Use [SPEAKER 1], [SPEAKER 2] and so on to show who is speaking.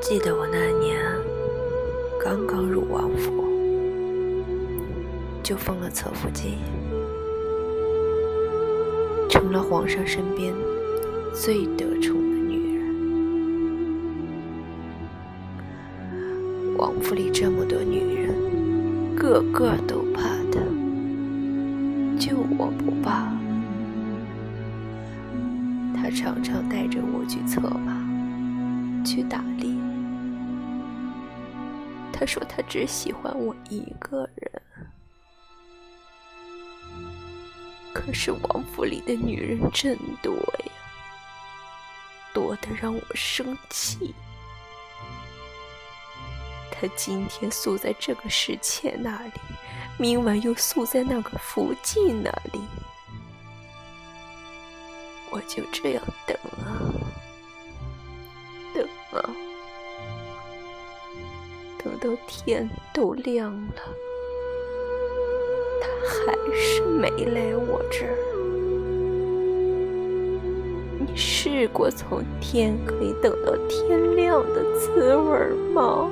[SPEAKER 1] 记得我那年刚刚入王府，就封了侧福晋，成了皇上身边最得宠的女人。王府里这么多女人，个个都怕他，就我不怕。他常常带着我去策马，去打猎。他说他只喜欢我一个人，可是王府里的女人真多呀，多的让我生气。他今天宿在这个侍妾那里，明晚又宿在那个福晋那里，我就这样等啊，等啊。等到天都亮了，他还是没来我这儿。你试过从天黑等到天亮的滋味吗？